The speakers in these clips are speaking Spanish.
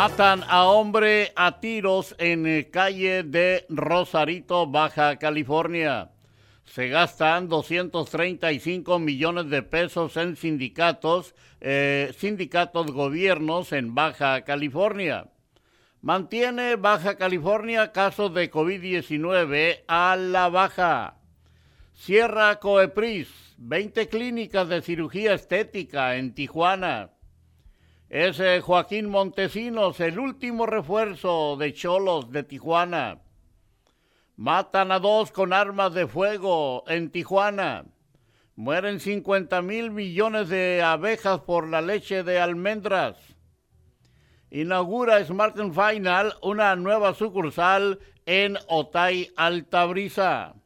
Matan a hombre a tiros en eh, calle de Rosarito, Baja California. Se gastan 235 millones de pesos en sindicatos, eh, sindicatos gobiernos en Baja California. Mantiene Baja California casos de COVID-19 a la baja. Cierra Coepris, 20 clínicas de cirugía estética en Tijuana. Es eh, Joaquín Montesinos, el último refuerzo de Cholos de Tijuana. Matan a dos con armas de fuego en Tijuana. Mueren 50 mil millones de abejas por la leche de almendras. Inaugura Smart Final una nueva sucursal en Otay Altabrisa.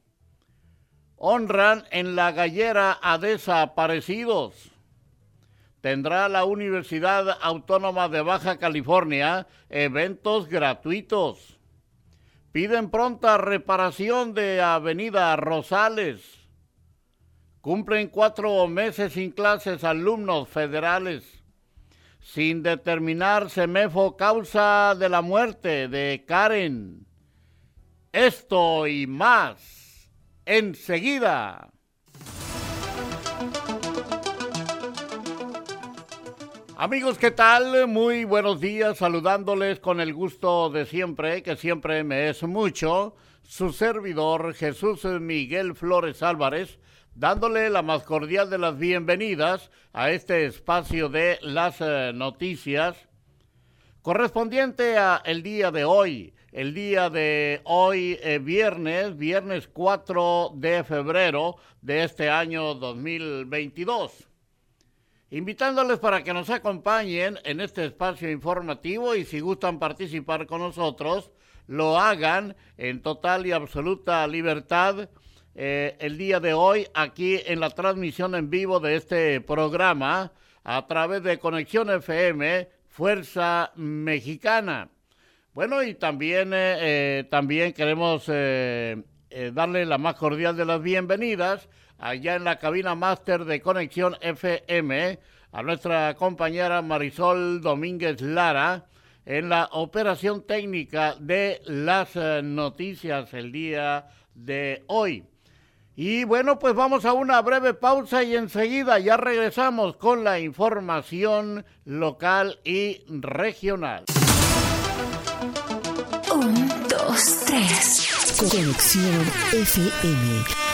Honran en la gallera a desaparecidos tendrá la Universidad Autónoma de Baja California eventos gratuitos. Piden pronta reparación de Avenida Rosales. Cumplen cuatro meses sin clases alumnos federales. Sin determinar Semefo causa de la muerte de Karen. Esto y más enseguida. Amigos, ¿qué tal? Muy buenos días, saludándoles con el gusto de siempre, que siempre me es mucho, su servidor Jesús Miguel Flores Álvarez, dándole la más cordial de las bienvenidas a este espacio de las eh, noticias correspondiente a el día de hoy, el día de hoy eh, viernes, viernes 4 de febrero de este año 2022 invitándoles para que nos acompañen en este espacio informativo y si gustan participar con nosotros, lo hagan en total y absoluta libertad eh, el día de hoy aquí en la transmisión en vivo de este programa a través de Conexión FM Fuerza Mexicana. Bueno, y también, eh, eh, también queremos darle la más cordial de las bienvenidas allá en la cabina máster de Conexión FM, a nuestra compañera Marisol Domínguez Lara, en la operación técnica de las eh, noticias el día de hoy. Y bueno, pues vamos a una breve pausa y enseguida ya regresamos con la información local y regional. Un, dos, tres. Conexión FM.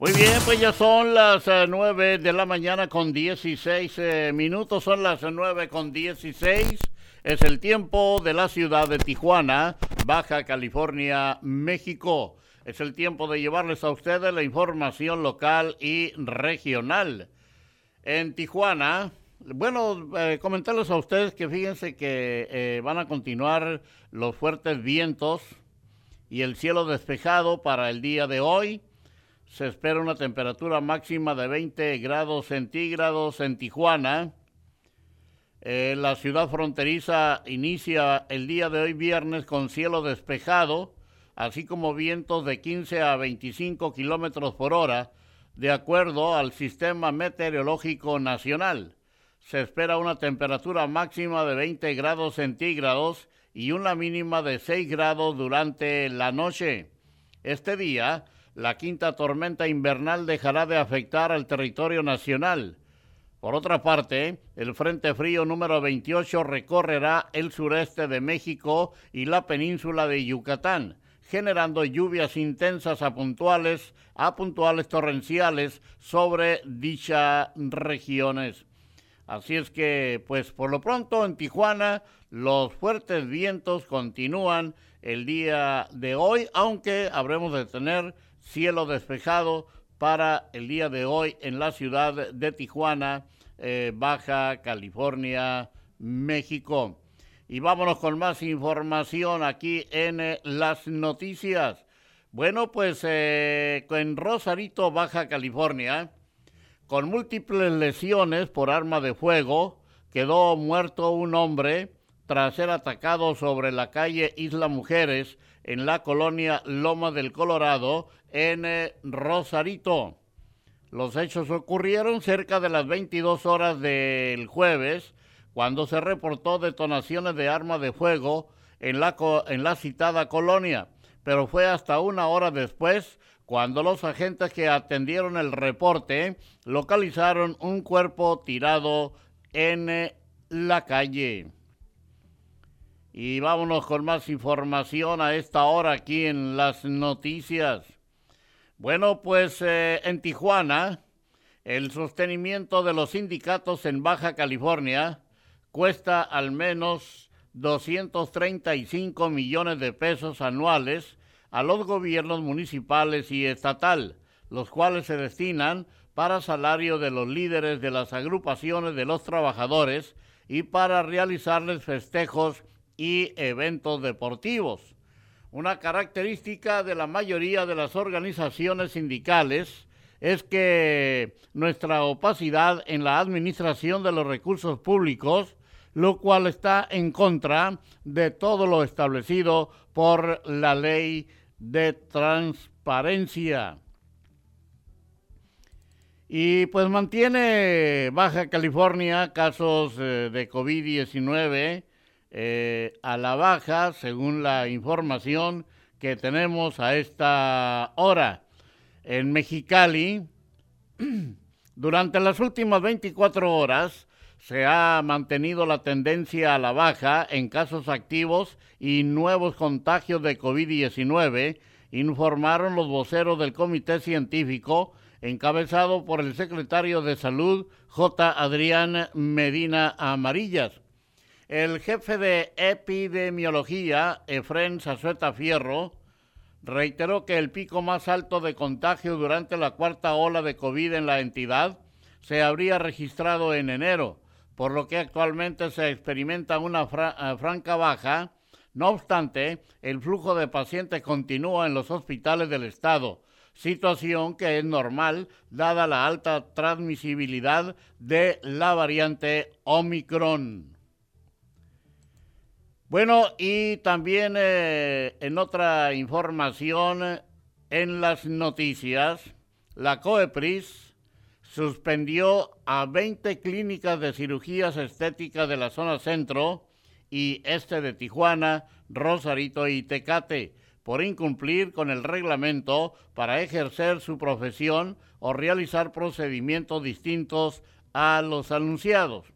Muy bien, pues ya son las eh, nueve de la mañana con 16 eh, minutos, son las nueve con 16. Es el tiempo de la ciudad de Tijuana, Baja California, México. Es el tiempo de llevarles a ustedes la información local y regional. En Tijuana, bueno, eh, comentarles a ustedes que fíjense que van a continuar los fuertes vientos y el cielo despejado para el día de hoy se espera una temperatura máxima de 20 grados centígrados en Tijuana. Eh, la ciudad fronteriza inicia el día de hoy viernes con cielo despejado, así como vientos de 15 a 25 kilómetros por hora, de acuerdo al Sistema Meteorológico Nacional. Se espera una temperatura máxima de 20 grados centígrados y una mínima de 6 grados durante la noche. Este día la quinta tormenta invernal dejará de afectar al territorio nacional. Por otra parte, el Frente Frío número 28 recorrerá el sureste de México y la península de Yucatán, generando lluvias intensas a puntuales, a puntuales torrenciales sobre dichas regiones. Así es que, pues por lo pronto en Tijuana los fuertes vientos continúan el día de hoy, aunque habremos de tener cielo despejado para el día de hoy en la ciudad de Tijuana, eh, Baja California, México. Y vámonos con más información aquí en eh, las noticias. Bueno, pues eh, en Rosarito, Baja California, con múltiples lesiones por arma de fuego, quedó muerto un hombre tras ser atacado sobre la calle Isla Mujeres en la colonia Loma del Colorado en eh, Rosarito. Los hechos ocurrieron cerca de las 22 horas del jueves, cuando se reportó detonaciones de armas de fuego en la, en la citada colonia, pero fue hasta una hora después cuando los agentes que atendieron el reporte localizaron un cuerpo tirado en eh, la calle. Y vámonos con más información a esta hora aquí en las noticias. Bueno, pues eh, en Tijuana, el sostenimiento de los sindicatos en Baja California cuesta al menos 235 millones de pesos anuales a los gobiernos municipales y estatal, los cuales se destinan para salario de los líderes de las agrupaciones de los trabajadores y para realizarles festejos y eventos deportivos. Una característica de la mayoría de las organizaciones sindicales es que nuestra opacidad en la administración de los recursos públicos, lo cual está en contra de todo lo establecido por la ley de transparencia. Y pues mantiene Baja California casos eh, de COVID-19 eh, a la baja, según la información que tenemos a esta hora. En Mexicali, durante las últimas 24 horas, se ha mantenido la tendencia a la baja en casos activos y nuevos contagios de COVID-19, informaron los voceros del Comité Científico, encabezado por el secretario de Salud, J. Adrián Medina Amarillas. El jefe de epidemiología, Efren Sazueta Fierro, reiteró que el pico más alto de contagio durante la cuarta ola de COVID en la entidad se habría registrado en enero, por lo que actualmente se experimenta una eh, franca baja. No obstante, el flujo de pacientes continúa en los hospitales del estado, situación que es normal dada la alta transmisibilidad de la variante Omicron. Bueno, y también eh, en otra información en las noticias, la COEPRIS suspendió a 20 clínicas de cirugías estéticas de la zona centro y este de Tijuana, Rosarito y Tecate por incumplir con el reglamento para ejercer su profesión o realizar procedimientos distintos a los anunciados.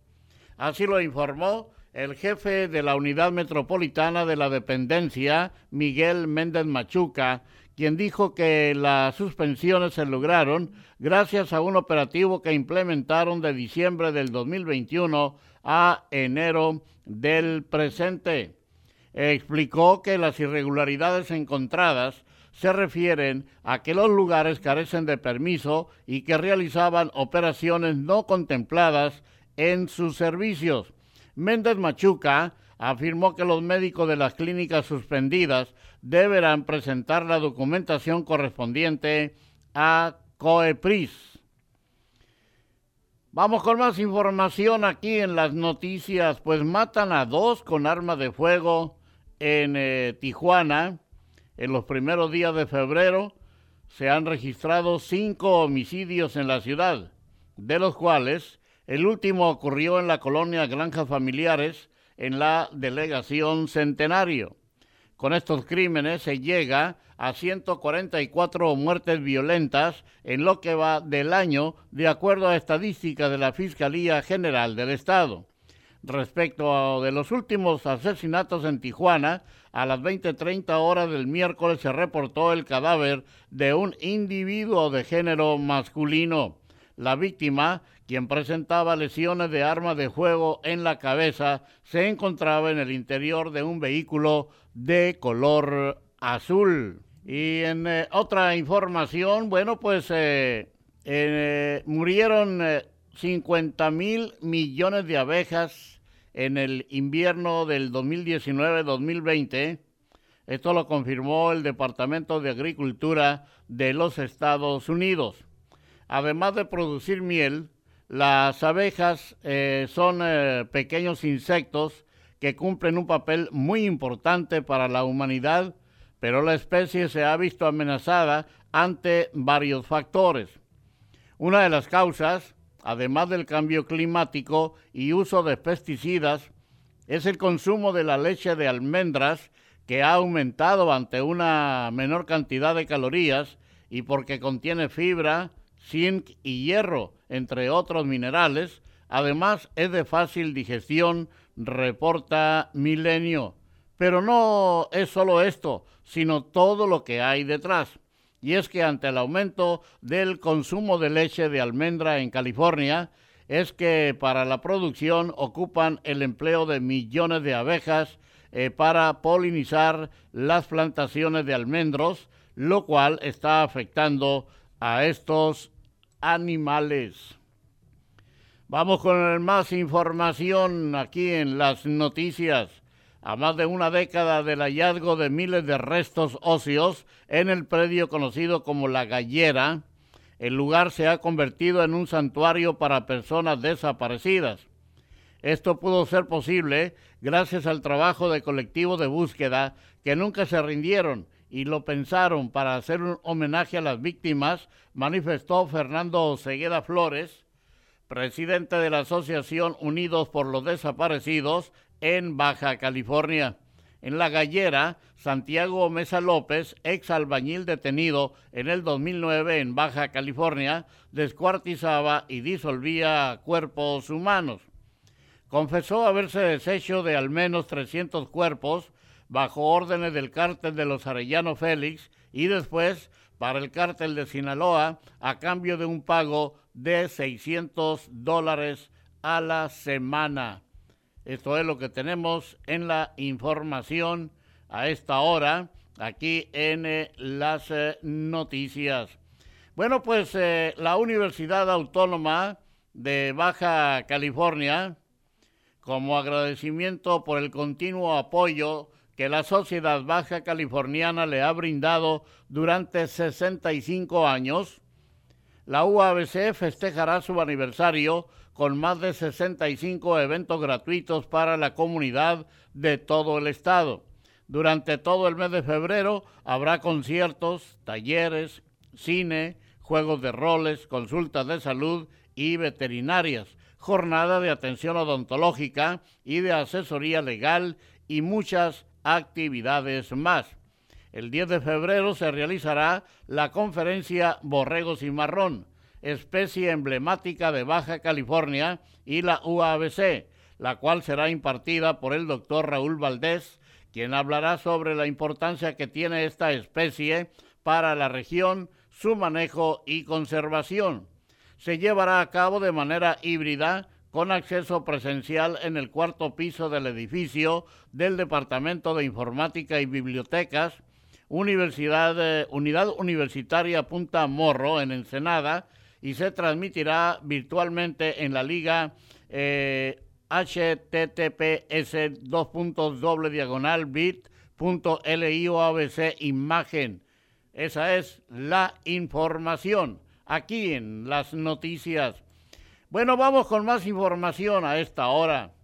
Así lo informó el jefe de la Unidad Metropolitana de la Dependencia, Miguel Méndez Machuca, quien dijo que las suspensiones se lograron gracias a un operativo que implementaron de diciembre del 2021 a enero del presente. Explicó que las irregularidades encontradas se refieren a que los lugares carecen de permiso y que realizaban operaciones no contempladas en sus servicios Méndez Machuca afirmó que los médicos de las clínicas suspendidas deberán presentar la documentación correspondiente a COEPRIS. Vamos con más información aquí en las noticias, pues matan a dos con arma de fuego en eh, Tijuana. En los primeros días de febrero se han registrado cinco homicidios en la ciudad, de los cuales el último ocurrió en la colonia Granjas Familiares, en la delegación Centenario. Con estos crímenes se llega a 144 muertes violentas en lo que va del año, de acuerdo a estadísticas de la Fiscalía General del Estado. Respecto a de los últimos asesinatos en Tijuana, a las 20:30 horas del miércoles se reportó el cadáver de un individuo de género masculino. La víctima, quien presentaba lesiones de arma de fuego en la cabeza, se encontraba en el interior de un vehículo de color azul. Y en eh, otra información, bueno, pues eh, eh, murieron 50 mil millones de abejas en el invierno del 2019-2020. Esto lo confirmó el Departamento de Agricultura de los Estados Unidos. Además de producir miel, las abejas eh, son eh, pequeños insectos que cumplen un papel muy importante para la humanidad, pero la especie se ha visto amenazada ante varios factores. Una de las causas, además del cambio climático y uso de pesticidas, es el consumo de la leche de almendras que ha aumentado ante una menor cantidad de calorías y porque contiene fibra, zinc y hierro, entre otros minerales. Además, es de fácil digestión, reporta Milenio. Pero no es solo esto, sino todo lo que hay detrás. Y es que ante el aumento del consumo de leche de almendra en California, es que para la producción ocupan el empleo de millones de abejas eh, para polinizar las plantaciones de almendros, lo cual está afectando a estos animales. Vamos con más información aquí en las noticias. A más de una década del hallazgo de miles de restos óseos en el predio conocido como La Gallera, el lugar se ha convertido en un santuario para personas desaparecidas. Esto pudo ser posible gracias al trabajo de colectivos de búsqueda que nunca se rindieron y lo pensaron para hacer un homenaje a las víctimas, manifestó Fernando Cegueda Flores, presidente de la Asociación Unidos por los Desaparecidos en Baja California. En La Gallera, Santiago Mesa López, ex albañil detenido en el 2009 en Baja California, descuartizaba y disolvía cuerpos humanos. Confesó haberse deshecho de al menos 300 cuerpos bajo órdenes del cártel de los Arellano Félix y después para el cártel de Sinaloa a cambio de un pago de 600 dólares a la semana. Esto es lo que tenemos en la información a esta hora aquí en eh, las eh, noticias. Bueno, pues eh, la Universidad Autónoma de Baja California, como agradecimiento por el continuo apoyo que la sociedad baja californiana le ha brindado durante 65 años, la UABC festejará su aniversario con más de 65 eventos gratuitos para la comunidad de todo el estado. Durante todo el mes de febrero habrá conciertos, talleres, cine, juegos de roles, consultas de salud y veterinarias, jornada de atención odontológica y de asesoría legal y muchas actividades más. El 10 de febrero se realizará la conferencia Borregos y Marrón, especie emblemática de Baja California y la UABC, la cual será impartida por el doctor Raúl Valdés, quien hablará sobre la importancia que tiene esta especie para la región, su manejo y conservación. Se llevará a cabo de manera híbrida con acceso presencial en el cuarto piso del edificio del Departamento de Informática y Bibliotecas, Universidad, eh, Unidad Universitaria Punta Morro en Ensenada y se transmitirá virtualmente en la liga eh, https dos puntos doble diagonal bit punto imagen. Esa es la información aquí en las noticias bueno, vamos con más información a esta hora.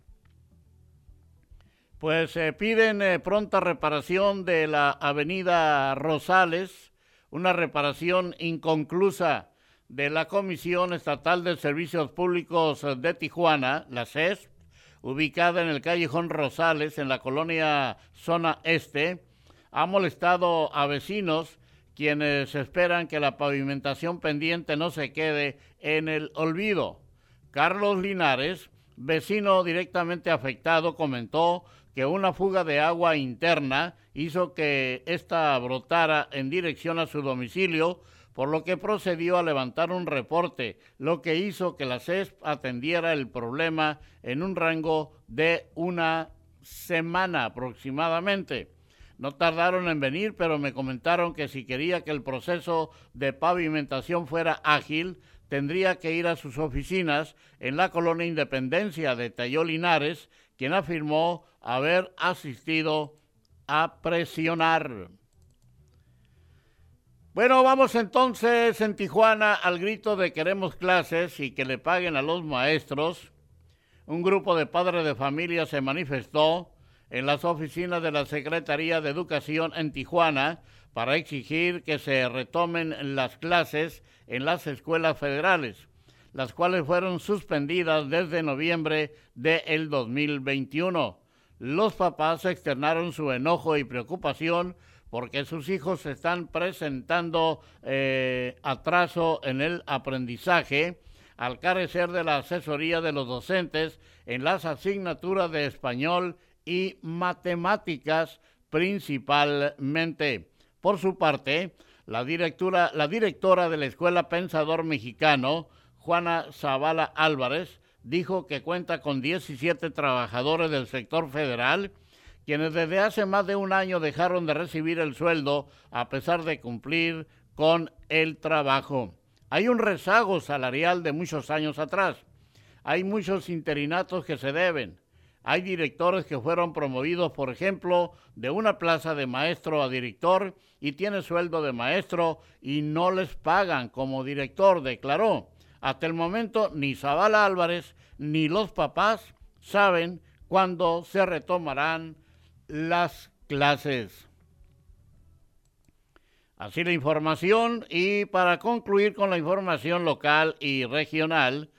Pues eh, piden eh, pronta reparación de la avenida Rosales, una reparación inconclusa de la Comisión Estatal de Servicios Públicos de Tijuana, la CES, ubicada en el callejón Rosales, en la colonia Zona Este, ha molestado a vecinos quienes esperan que la pavimentación pendiente no se quede en el olvido. Carlos Linares, vecino directamente afectado, comentó que una fuga de agua interna hizo que ésta brotara en dirección a su domicilio, por lo que procedió a levantar un reporte, lo que hizo que la CESP atendiera el problema en un rango de una semana aproximadamente. No tardaron en venir, pero me comentaron que si quería que el proceso de pavimentación fuera ágil, tendría que ir a sus oficinas en la colonia Independencia de Tayolinares, quien afirmó haber asistido a presionar. Bueno, vamos entonces en Tijuana al grito de queremos clases y que le paguen a los maestros. Un grupo de padres de familia se manifestó en las oficinas de la Secretaría de Educación en Tijuana para exigir que se retomen las clases en las escuelas federales, las cuales fueron suspendidas desde noviembre del 2021. Los papás externaron su enojo y preocupación porque sus hijos están presentando eh, atraso en el aprendizaje al carecer de la asesoría de los docentes en las asignaturas de español y matemáticas principalmente. Por su parte, la directora, la directora de la Escuela Pensador Mexicano, Juana Zavala Álvarez, dijo que cuenta con 17 trabajadores del sector federal quienes desde hace más de un año dejaron de recibir el sueldo a pesar de cumplir con el trabajo. Hay un rezago salarial de muchos años atrás. Hay muchos interinatos que se deben. Hay directores que fueron promovidos, por ejemplo, de una plaza de maestro a director y tiene sueldo de maestro y no les pagan como director, declaró. Hasta el momento ni Zavala Álvarez ni los papás saben cuándo se retomarán las clases. Así la información y para concluir con la información local y regional,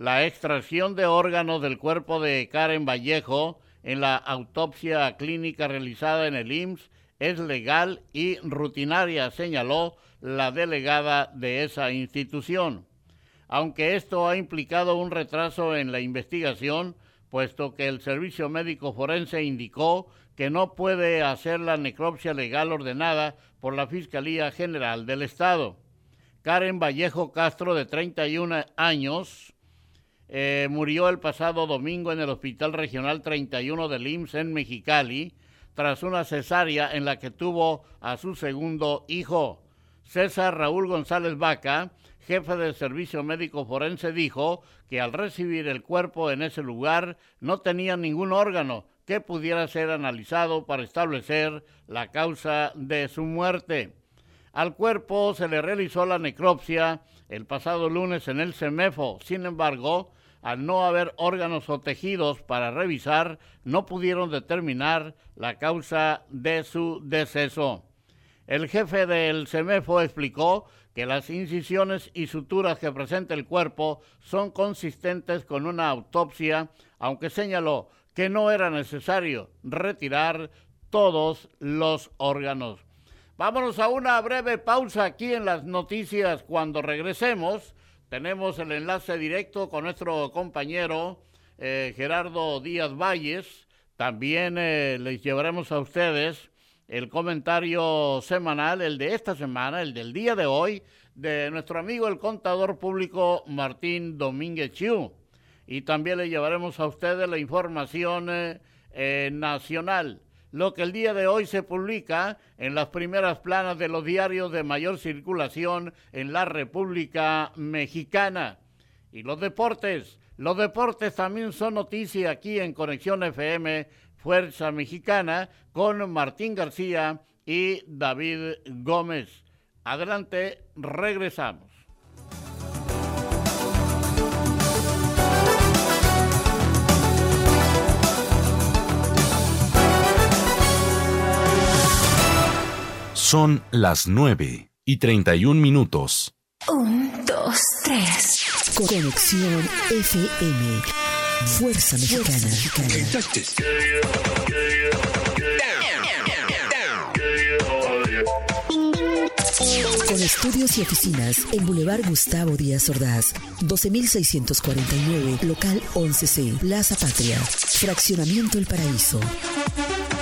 la extracción de órganos del cuerpo de Karen Vallejo en la autopsia clínica realizada en el IMSS es legal y rutinaria, señaló la delegada de esa institución. Aunque esto ha implicado un retraso en la investigación, puesto que el Servicio Médico Forense indicó que no puede hacer la necropsia legal ordenada por la Fiscalía General del Estado. Karen Vallejo Castro, de 31 años, eh, murió el pasado domingo en el Hospital Regional 31 del IMSS en Mexicali tras una cesárea en la que tuvo a su segundo hijo. César Raúl González Vaca, jefe del Servicio Médico Forense, dijo que al recibir el cuerpo en ese lugar no tenía ningún órgano que pudiera ser analizado para establecer la causa de su muerte. Al cuerpo se le realizó la necropsia el pasado lunes en el CEMEFO. Sin embargo, al no haber órganos o tejidos para revisar, no pudieron determinar la causa de su deceso. El jefe del CEMEFO explicó que las incisiones y suturas que presenta el cuerpo son consistentes con una autopsia, aunque señaló que no era necesario retirar todos los órganos. Vámonos a una breve pausa aquí en las noticias. Cuando regresemos, tenemos el enlace directo con nuestro compañero eh, Gerardo Díaz Valles. También eh, les llevaremos a ustedes el comentario semanal, el de esta semana, el del día de hoy, de nuestro amigo el contador público Martín Domínguez Chiu y también le llevaremos a ustedes la información eh, nacional. Lo que el día de hoy se publica en las primeras planas de los diarios de mayor circulación en la República Mexicana. Y los deportes. Los deportes también son noticia aquí en Conexión FM Fuerza Mexicana con Martín García y David Gómez. Adelante, regresamos. Son las 9 y 31 minutos. Un, dos, tres. Conexión FM. Fuerza Mexicana. Con estudios y oficinas en Boulevard Gustavo Díaz Ordaz, 12649, local 11C, Plaza Patria, Fraccionamiento El Paraíso.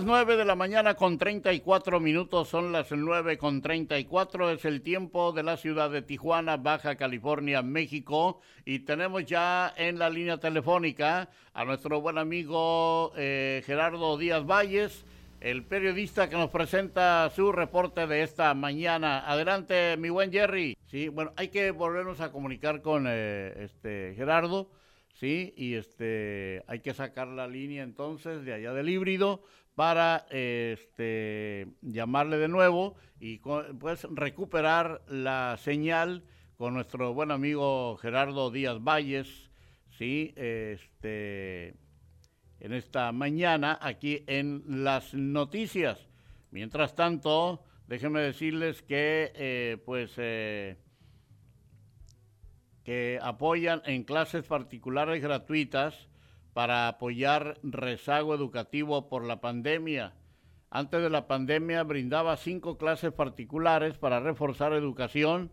Las 9 de la mañana con 34 minutos, son las 9 con 34, es el tiempo de la ciudad de Tijuana, Baja California, México, y tenemos ya en la línea telefónica a nuestro buen amigo eh, Gerardo Díaz Valles, el periodista que nos presenta su reporte de esta mañana. Adelante, mi buen Jerry. Sí, bueno, hay que volvernos a comunicar con eh, este Gerardo ¿sí? Y este, hay que sacar la línea entonces de allá del híbrido para este, llamarle de nuevo y pues recuperar la señal con nuestro buen amigo Gerardo Díaz Valles, ¿sí? Este, en esta mañana aquí en las noticias. Mientras tanto, déjenme decirles que eh, pues... Eh, que apoyan en clases particulares gratuitas para apoyar rezago educativo por la pandemia. Antes de la pandemia brindaba cinco clases particulares para reforzar educación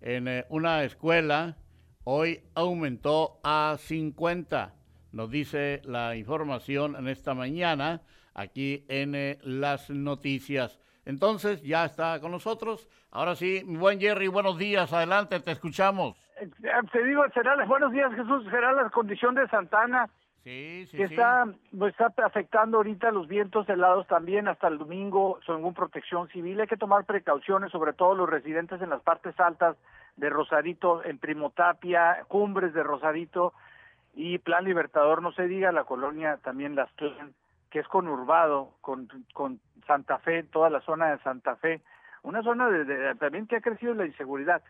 en eh, una escuela. Hoy aumentó a 50. Nos dice la información en esta mañana aquí en eh, las noticias. Entonces ya está con nosotros. Ahora sí, buen Jerry, buenos días. Adelante, te escuchamos. Eh, te digo, será buenos días Jesús, será la condición de Santana sí, sí, que está, pues, está afectando ahorita los vientos helados también hasta el domingo, son ninguna protección civil, hay que tomar precauciones, sobre todo los residentes en las partes altas de Rosarito, en Primotapia, cumbres de Rosarito y Plan Libertador, no se diga la colonia también Las que es conurbado con, con Santa Fe, toda la zona de Santa Fe, una zona de, también que ha crecido la inseguridad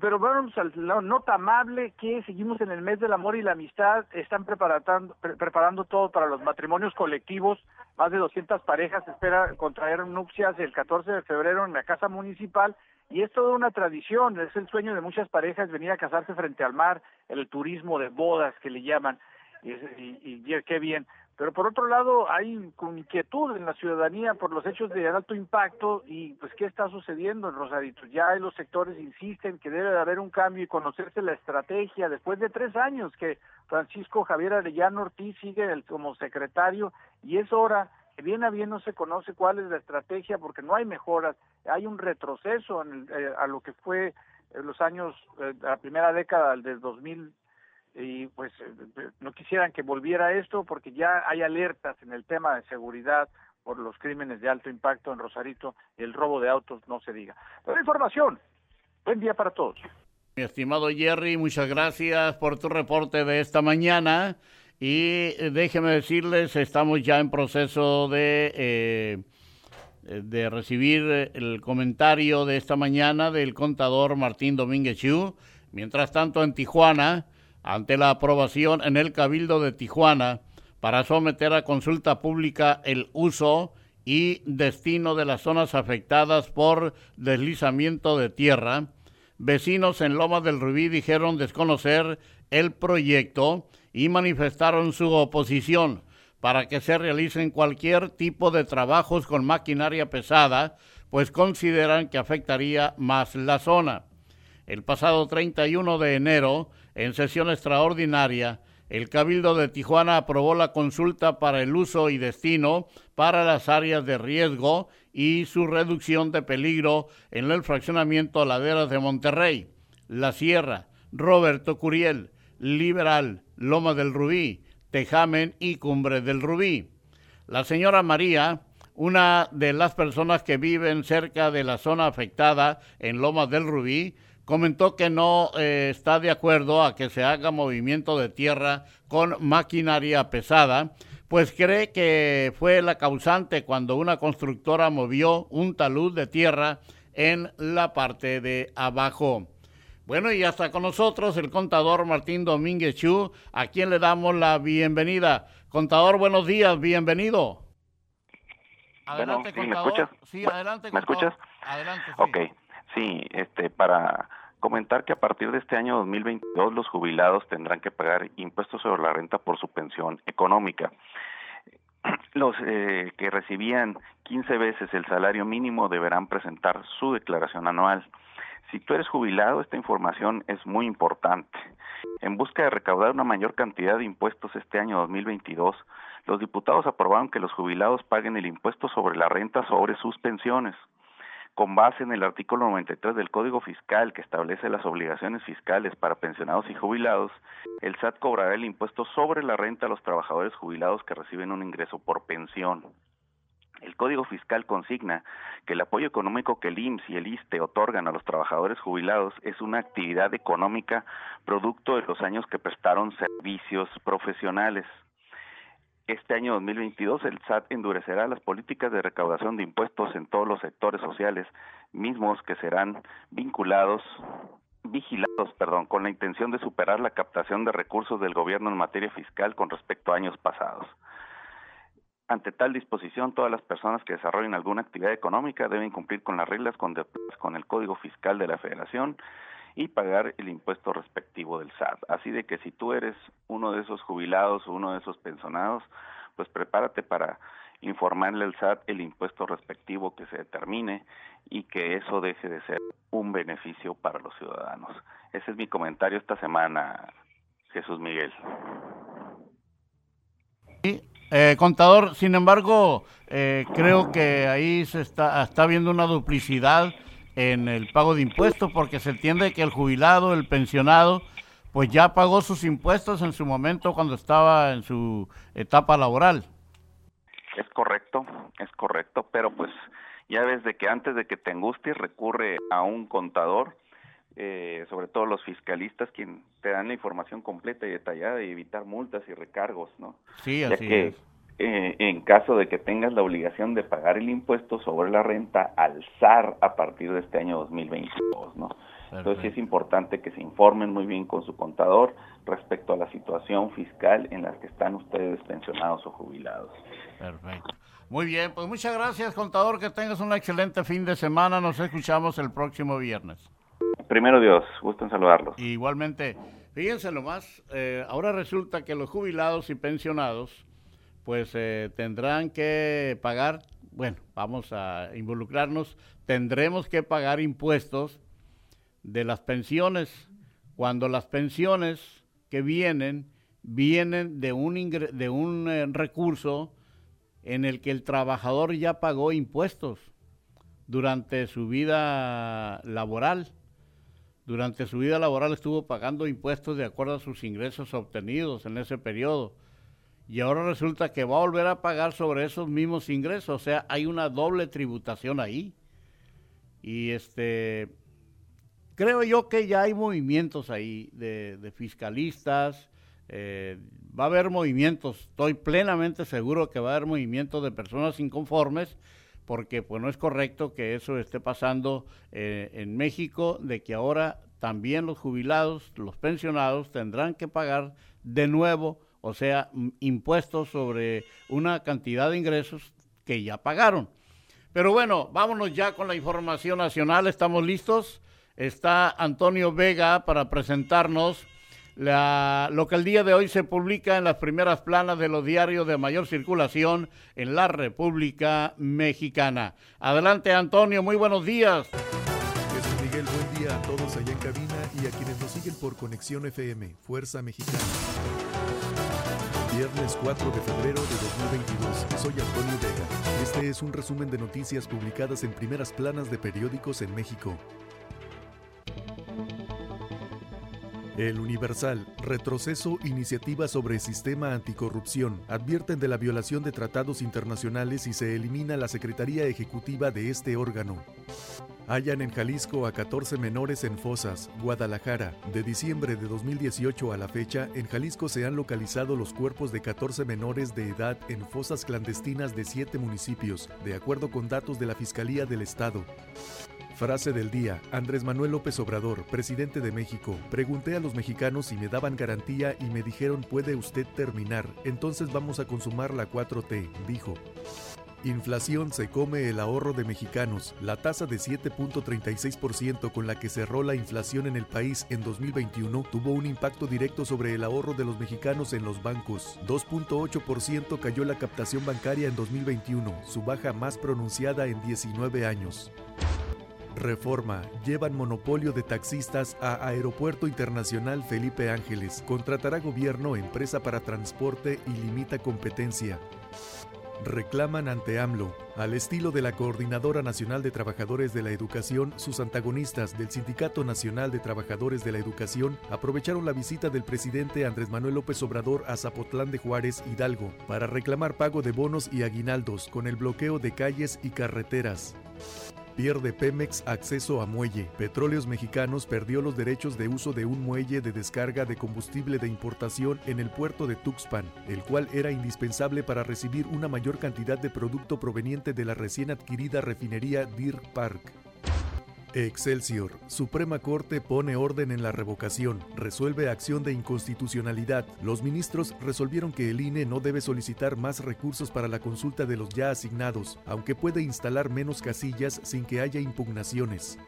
pero vamos al nota amable que seguimos en el mes del amor y la amistad, están preparando, preparando todo para los matrimonios colectivos, más de 200 parejas espera contraer nupcias el 14 de febrero en la casa municipal y es toda una tradición, es el sueño de muchas parejas venir a casarse frente al mar, el turismo de bodas que le llaman, y, y, y qué bien. Pero por otro lado, hay inquietud en la ciudadanía por los hechos de alto impacto y pues qué está sucediendo en Rosarito. Ya los sectores insisten que debe de haber un cambio y conocerse la estrategia después de tres años que Francisco Javier Arellano Ortiz sigue como secretario y es hora que bien a bien no se conoce cuál es la estrategia porque no hay mejoras, hay un retroceso en eh, a lo que fue en los años, eh, la primera década del 2000 y pues eh, no quisieran que volviera esto porque ya hay alertas en el tema de seguridad por los crímenes de alto impacto en Rosarito el robo de autos no se diga. Pero información. Buen día para todos. Mi estimado Jerry, muchas gracias por tu reporte de esta mañana y eh, déjeme decirles, estamos ya en proceso de eh, de recibir el comentario de esta mañana del contador Martín Domínguez Chu. Mientras tanto, en Tijuana, ante la aprobación en el Cabildo de Tijuana para someter a consulta pública el uso y destino de las zonas afectadas por deslizamiento de tierra, vecinos en Loma del Rubí dijeron desconocer el proyecto y manifestaron su oposición para que se realicen cualquier tipo de trabajos con maquinaria pesada, pues consideran que afectaría más la zona. El pasado 31 de enero, en sesión extraordinaria, el Cabildo de Tijuana aprobó la consulta para el uso y destino para las áreas de riesgo y su reducción de peligro en el fraccionamiento Laderas de Monterrey, La Sierra, Roberto Curiel, Liberal, Loma del Rubí, Tejamen y Cumbre del Rubí. La señora María, una de las personas que viven cerca de la zona afectada en Loma del Rubí, comentó que no eh, está de acuerdo a que se haga movimiento de tierra con maquinaria pesada, pues cree que fue la causante cuando una constructora movió un talud de tierra en la parte de abajo. Bueno, y ya está con nosotros el contador Martín Domínguez Chu, a quien le damos la bienvenida. Contador, buenos días, bienvenido. Adelante, contador. ¿me escuchas? Sí, adelante, ¿Me escuchas? Adelante, sí. Ok, sí, este, para comentar que a partir de este año 2022 los jubilados tendrán que pagar impuestos sobre la renta por su pensión económica. Los eh, que recibían 15 veces el salario mínimo deberán presentar su declaración anual. Si tú eres jubilado, esta información es muy importante. En busca de recaudar una mayor cantidad de impuestos este año 2022, los diputados aprobaron que los jubilados paguen el impuesto sobre la renta sobre sus pensiones. Con base en el artículo 93 del Código Fiscal que establece las obligaciones fiscales para pensionados y jubilados, el SAT cobrará el impuesto sobre la renta a los trabajadores jubilados que reciben un ingreso por pensión. El Código Fiscal consigna que el apoyo económico que el IMSS y el ISTE otorgan a los trabajadores jubilados es una actividad económica producto de los años que prestaron servicios profesionales. Este año 2022 el SAT endurecerá las políticas de recaudación de impuestos en todos los sectores sociales, mismos que serán vinculados vigilados, perdón, con la intención de superar la captación de recursos del gobierno en materia fiscal con respecto a años pasados. Ante tal disposición, todas las personas que desarrollen alguna actividad económica deben cumplir con las reglas con, con el Código Fiscal de la Federación y pagar el impuesto respectivo del SAT. Así de que si tú eres uno de esos jubilados o uno de esos pensionados, pues prepárate para informarle al SAT el impuesto respectivo que se determine y que eso deje de ser un beneficio para los ciudadanos. Ese es mi comentario esta semana, Jesús Miguel. Eh, contador, sin embargo, eh, creo que ahí se está, está viendo una duplicidad en el pago de impuestos porque se entiende que el jubilado, el pensionado, pues ya pagó sus impuestos en su momento cuando estaba en su etapa laboral. Es correcto, es correcto, pero pues ya ves de que antes de que te angusties recurre a un contador, eh, sobre todo los fiscalistas, quien te dan la información completa y detallada y evitar multas y recargos, ¿no? Sí, así que, es eh, en caso de que tengas la obligación de pagar el impuesto sobre la renta al SAR a partir de este año 2022, ¿no? Entonces sí es importante que se informen muy bien con su contador respecto a la situación fiscal en la que están ustedes pensionados o jubilados. Perfecto. Muy bien, pues muchas gracias contador, que tengas un excelente fin de semana, nos escuchamos el próximo viernes. Primero Dios, gusto en saludarlos. Igualmente, fíjense nomás, eh, ahora resulta que los jubilados y pensionados pues eh, tendrán que pagar, bueno, vamos a involucrarnos, tendremos que pagar impuestos de las pensiones cuando las pensiones que vienen vienen de un, de un eh, recurso en el que el trabajador ya pagó impuestos durante su vida laboral. Durante su vida laboral estuvo pagando impuestos de acuerdo a sus ingresos obtenidos en ese periodo y ahora resulta que va a volver a pagar sobre esos mismos ingresos, o sea, hay una doble tributación ahí. Y este, creo yo que ya hay movimientos ahí de, fiscalistas, eh, va a haber movimientos, estoy plenamente seguro que va a haber movimientos de personas inconformes, porque pues no es correcto que eso esté pasando eh, en México, de que ahora también los jubilados, los pensionados tendrán que pagar de nuevo o sea, impuestos sobre una cantidad de ingresos que ya pagaron. Pero bueno, vámonos ya con la información nacional, ¿estamos listos? Está Antonio Vega para presentarnos lo que el día de hoy se publica en las primeras planas de los diarios de mayor circulación en la República Mexicana. Adelante Antonio, muy buenos días. Jesús Miguel, buen día a todos allá en cabina y a quienes nos siguen por Conexión FM, Fuerza Mexicana. Viernes 4 de febrero de 2022. Soy Antonio Vega. Este es un resumen de noticias publicadas en primeras planas de periódicos en México. El Universal, retroceso, iniciativa sobre sistema anticorrupción, advierten de la violación de tratados internacionales y se elimina la Secretaría Ejecutiva de este órgano. Hallan en Jalisco a 14 menores en fosas, Guadalajara. De diciembre de 2018 a la fecha, en Jalisco se han localizado los cuerpos de 14 menores de edad en fosas clandestinas de 7 municipios, de acuerdo con datos de la Fiscalía del Estado. Frase del día. Andrés Manuel López Obrador, presidente de México. Pregunté a los mexicanos si me daban garantía y me dijeron puede usted terminar, entonces vamos a consumar la 4T, dijo. Inflación se come el ahorro de mexicanos. La tasa de 7.36% con la que cerró la inflación en el país en 2021 tuvo un impacto directo sobre el ahorro de los mexicanos en los bancos. 2.8% cayó la captación bancaria en 2021, su baja más pronunciada en 19 años. Reforma. Llevan monopolio de taxistas a Aeropuerto Internacional Felipe Ángeles. Contratará gobierno empresa para transporte y limita competencia reclaman ante AMLO, al estilo de la Coordinadora Nacional de Trabajadores de la Educación, sus antagonistas del Sindicato Nacional de Trabajadores de la Educación aprovecharon la visita del presidente Andrés Manuel López Obrador a Zapotlán de Juárez, Hidalgo, para reclamar pago de bonos y aguinaldos con el bloqueo de calles y carreteras. Pierde Pemex acceso a muelle. Petróleos Mexicanos perdió los derechos de uso de un muelle de descarga de combustible de importación en el puerto de Tuxpan, el cual era indispensable para recibir una mayor cantidad de producto proveniente de la recién adquirida refinería Deer Park. Excelsior. Suprema Corte pone orden en la revocación. Resuelve acción de inconstitucionalidad. Los ministros resolvieron que el INE no debe solicitar más recursos para la consulta de los ya asignados, aunque puede instalar menos casillas sin que haya impugnaciones.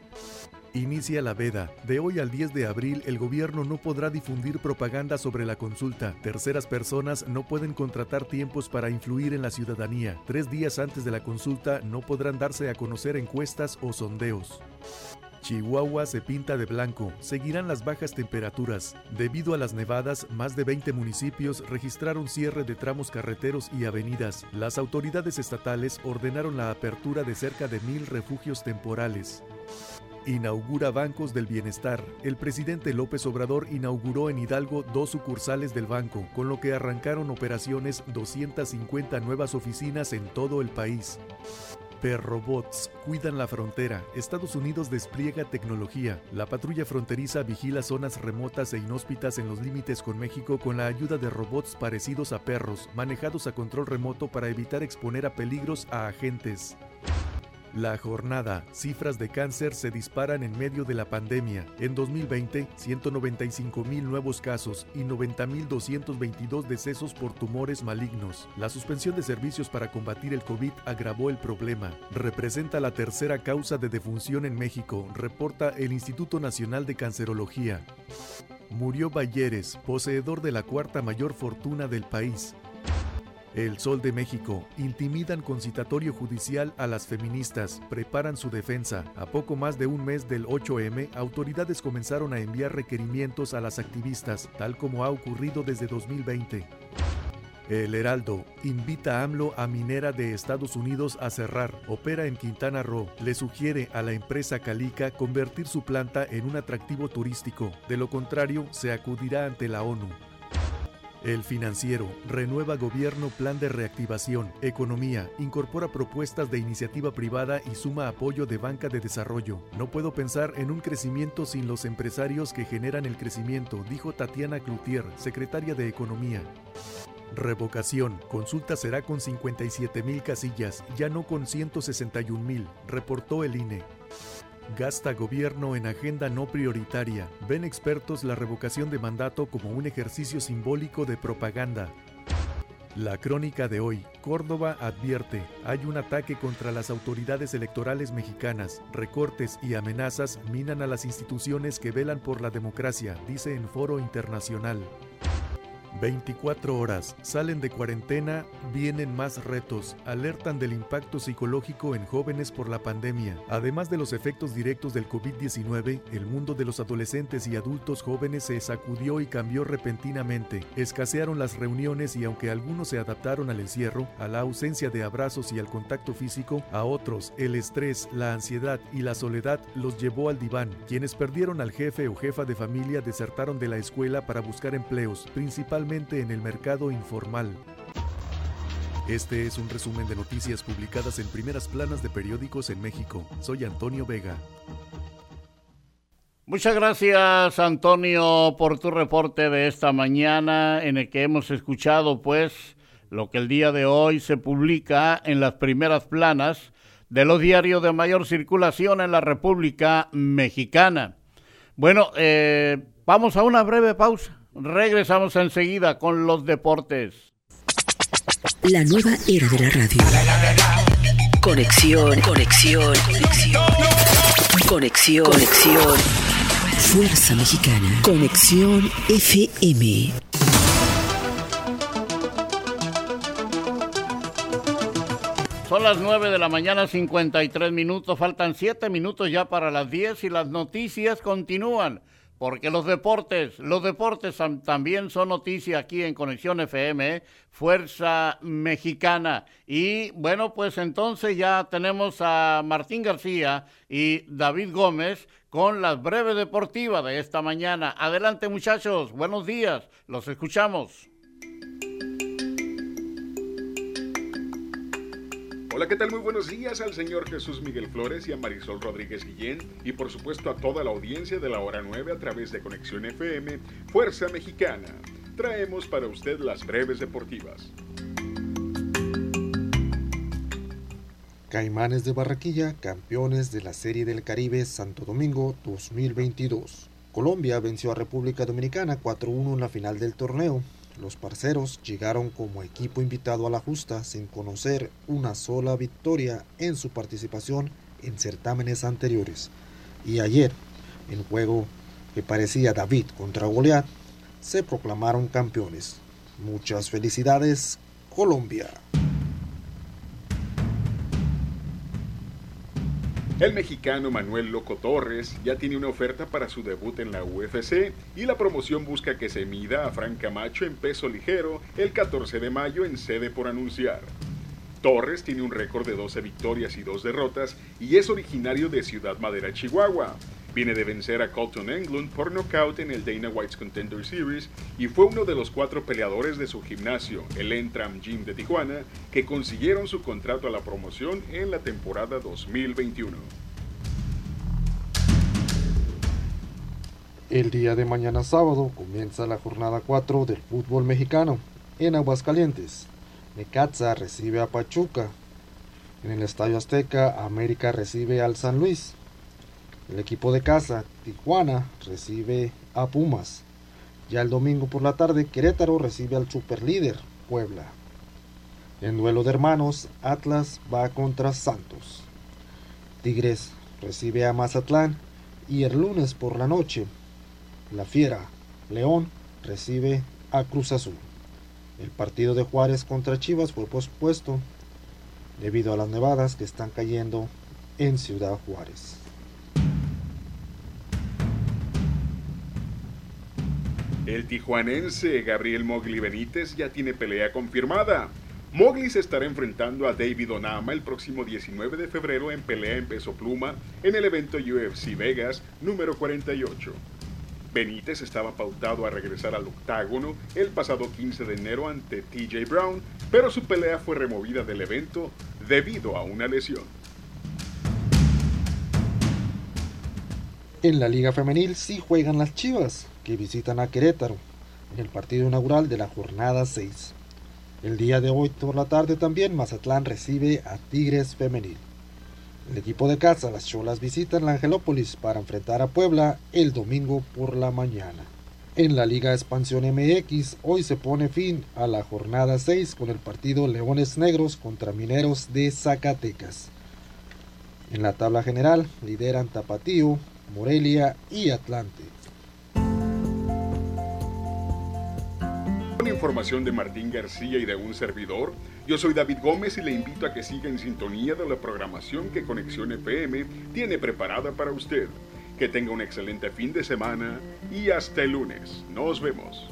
Inicia la veda. De hoy al 10 de abril el gobierno no podrá difundir propaganda sobre la consulta. Terceras personas no pueden contratar tiempos para influir en la ciudadanía. Tres días antes de la consulta no podrán darse a conocer encuestas o sondeos. Chihuahua se pinta de blanco. Seguirán las bajas temperaturas. Debido a las nevadas, más de 20 municipios registraron cierre de tramos carreteros y avenidas. Las autoridades estatales ordenaron la apertura de cerca de mil refugios temporales inaugura Bancos del Bienestar. El presidente López Obrador inauguró en Hidalgo dos sucursales del banco, con lo que arrancaron operaciones 250 nuevas oficinas en todo el país. Perrobots cuidan la frontera. Estados Unidos despliega tecnología. La patrulla fronteriza vigila zonas remotas e inhóspitas en los límites con México con la ayuda de robots parecidos a perros, manejados a control remoto para evitar exponer a peligros a agentes. La jornada, cifras de cáncer se disparan en medio de la pandemia. En 2020, 195 mil nuevos casos y 90.222 decesos por tumores malignos. La suspensión de servicios para combatir el COVID agravó el problema. Representa la tercera causa de defunción en México, reporta el Instituto Nacional de Cancerología. Murió Bayeres, poseedor de la cuarta mayor fortuna del país. El Sol de México. Intimidan con citatorio judicial a las feministas. Preparan su defensa. A poco más de un mes del 8M, autoridades comenzaron a enviar requerimientos a las activistas, tal como ha ocurrido desde 2020. El Heraldo invita a AMLO a minera de Estados Unidos a cerrar. Opera en Quintana Roo. Le sugiere a la empresa Calica convertir su planta en un atractivo turístico. De lo contrario, se acudirá ante la ONU. El financiero renueva gobierno plan de reactivación, economía, incorpora propuestas de iniciativa privada y suma apoyo de banca de desarrollo. No puedo pensar en un crecimiento sin los empresarios que generan el crecimiento, dijo Tatiana Cloutier, secretaria de Economía. Revocación. Consulta será con 57 mil casillas, ya no con 161 mil, reportó el INE. Gasta gobierno en agenda no prioritaria. Ven expertos la revocación de mandato como un ejercicio simbólico de propaganda. La crónica de hoy. Córdoba advierte, hay un ataque contra las autoridades electorales mexicanas. Recortes y amenazas minan a las instituciones que velan por la democracia, dice en foro internacional. 24 horas, salen de cuarentena, vienen más retos, alertan del impacto psicológico en jóvenes por la pandemia. Además de los efectos directos del COVID-19, el mundo de los adolescentes y adultos jóvenes se sacudió y cambió repentinamente. Escasearon las reuniones y aunque algunos se adaptaron al encierro, a la ausencia de abrazos y al contacto físico, a otros el estrés, la ansiedad y la soledad los llevó al diván. Quienes perdieron al jefe o jefa de familia desertaron de la escuela para buscar empleos, principalmente en el mercado informal. Este es un resumen de noticias publicadas en primeras planas de periódicos en México. Soy Antonio Vega. Muchas gracias Antonio por tu reporte de esta mañana en el que hemos escuchado pues lo que el día de hoy se publica en las primeras planas de los diarios de mayor circulación en la República Mexicana. Bueno, eh, vamos a una breve pausa. Regresamos enseguida con los deportes. La nueva era de la radio. Conexión, conexión, conexión. Conexión, conexión. Fuerza Mexicana. Conexión FM. Son las 9 de la mañana, 53 minutos. Faltan 7 minutos ya para las 10 y las noticias continúan. Porque los deportes, los deportes también son noticia aquí en Conexión FM, Fuerza Mexicana. Y bueno, pues entonces ya tenemos a Martín García y David Gómez con las breves deportivas de esta mañana. Adelante muchachos, buenos días, los escuchamos. Hola, ¿qué tal? Muy buenos días al señor Jesús Miguel Flores y a Marisol Rodríguez Guillén y por supuesto a toda la audiencia de la hora 9 a través de Conexión FM, Fuerza Mexicana. Traemos para usted las breves deportivas. Caimanes de Barraquilla, campeones de la Serie del Caribe Santo Domingo 2022. Colombia venció a República Dominicana 4-1 en la final del torneo. Los parceros llegaron como equipo invitado a la justa sin conocer una sola victoria en su participación en certámenes anteriores. Y ayer, en juego que parecía David contra Goliat, se proclamaron campeones. Muchas felicidades, Colombia. El mexicano Manuel Loco Torres ya tiene una oferta para su debut en la UFC y la promoción busca que se mida a Frank Camacho en peso ligero el 14 de mayo en sede por anunciar. Torres tiene un récord de 12 victorias y 2 derrotas y es originario de Ciudad Madera, Chihuahua. Viene de vencer a Colton Englund por nocaut en el Dana White's Contender Series y fue uno de los cuatro peleadores de su gimnasio, el Entram Gym de Tijuana, que consiguieron su contrato a la promoción en la temporada 2021. El día de mañana sábado comienza la jornada 4 del fútbol mexicano en Aguascalientes. Necaxa recibe a Pachuca. En el Estadio Azteca, América recibe al San Luis. El equipo de casa, Tijuana, recibe a Pumas. Ya el domingo por la tarde, Querétaro recibe al superlíder, Puebla. En duelo de hermanos, Atlas va contra Santos. Tigres recibe a Mazatlán y el lunes por la noche, la Fiera, León, recibe a Cruz Azul. El partido de Juárez contra Chivas fue pospuesto debido a las nevadas que están cayendo en Ciudad Juárez. El tijuanense Gabriel Mogli Benítez ya tiene pelea confirmada. Mogli se estará enfrentando a David Onama el próximo 19 de febrero en pelea en peso pluma en el evento UFC Vegas número 48. Benítez estaba pautado a regresar al octágono el pasado 15 de enero ante TJ Brown, pero su pelea fue removida del evento debido a una lesión. En la Liga Femenil sí juegan las Chivas que visitan a Querétaro en el partido inaugural de la jornada 6. El día de hoy por la tarde también Mazatlán recibe a Tigres Femenil. El equipo de casa, las Cholas, visitan la Angelópolis para enfrentar a Puebla el domingo por la mañana. En la Liga Expansión MX, hoy se pone fin a la jornada 6 con el partido Leones Negros contra Mineros de Zacatecas. En la tabla general lideran Tapatío, Morelia y Atlante. Información de Martín García y de un servidor, yo soy David Gómez y le invito a que siga en sintonía de la programación que Conexión FM tiene preparada para usted. Que tenga un excelente fin de semana y hasta el lunes. Nos vemos.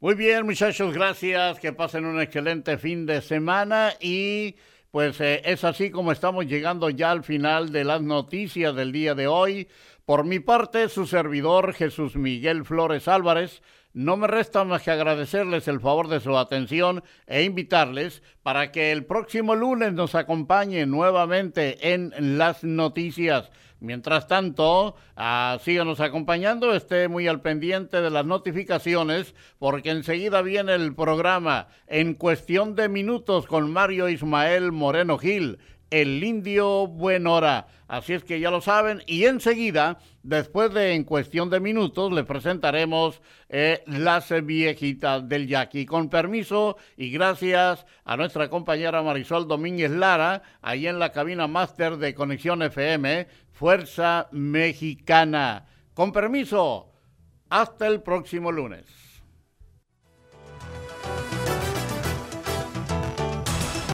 Muy bien, muchachos, gracias. Que pasen un excelente fin de semana y pues eh, es así como estamos llegando ya al final de las noticias del día de hoy. Por mi parte, su servidor Jesús Miguel Flores Álvarez, no me resta más que agradecerles el favor de su atención e invitarles para que el próximo lunes nos acompañe nuevamente en las noticias. Mientras tanto, ah, síganos acompañando, esté muy al pendiente de las notificaciones, porque enseguida viene el programa en cuestión de minutos con Mario Ismael Moreno Gil el indio Buenora. Así es que ya lo saben. Y enseguida, después de en cuestión de minutos, le presentaremos eh, las viejitas del Yaqui. Con permiso y gracias a nuestra compañera Marisol Domínguez Lara, ahí en la cabina máster de Conexión FM, Fuerza Mexicana. Con permiso, hasta el próximo lunes.